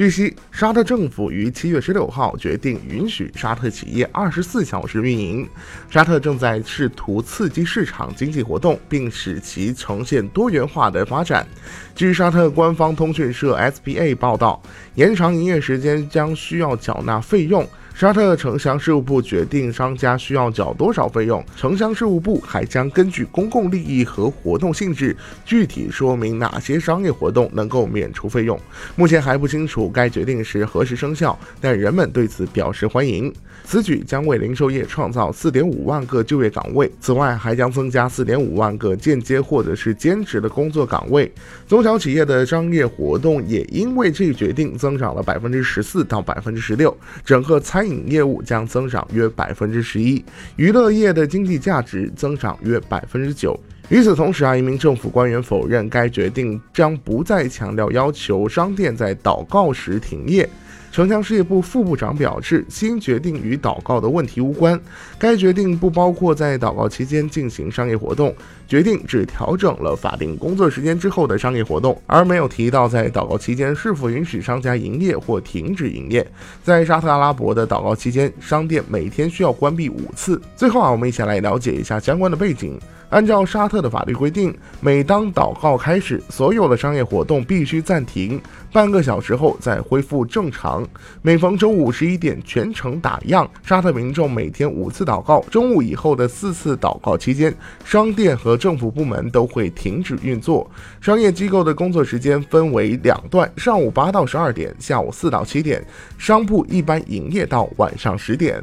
据悉，沙特政府于七月十六号决定允许沙特企业二十四小时运营。沙特正在试图刺激市场经济活动，并使其呈现多元化的发展。据沙特官方通讯社 SBA 报道，延长营业时间将需要缴纳费用。沙特城乡事务部决定商家需要缴多少费用，城乡事务部还将根据公共利益和活动性质，具体说明哪些商业活动能够免除费用。目前还不清楚该决定是何时生效，但人们对此表示欢迎。此举将为零售业创造4.5万个就业岗位，此外还将增加4.5万个间接或者是兼职的工作岗位。中小企业的商业活动也因为这一决定增长了百分之十四到百分之十六，整个餐饮。业务将增长约百分之十一，娱乐业的经济价值增长约百分之九。与此同时啊，一名政府官员否认该决定将不再强调要求商店在祷告时停业。城乡事业部副部长表示，新决定与祷告的问题无关。该决定不包括在祷告期间进行商业活动，决定只调整了法定工作时间之后的商业活动，而没有提到在祷告期间是否允许商家营业或停止营业。在沙特阿拉伯的祷告期间，商店每天需要关闭五次。最后啊，我们一起来了解一下相关的背景。按照沙特的法律规定，每当祷告开始，所有的商业活动必须暂停，半个小时后再恢复正常。每逢周五十一点，全程打烊。沙特民众每天五次祷告，中午以后的四次祷告期间，商店和政府部门都会停止运作。商业机构的工作时间分为两段：上午八到十二点，下午四到七点。商铺一般营业到晚上十点。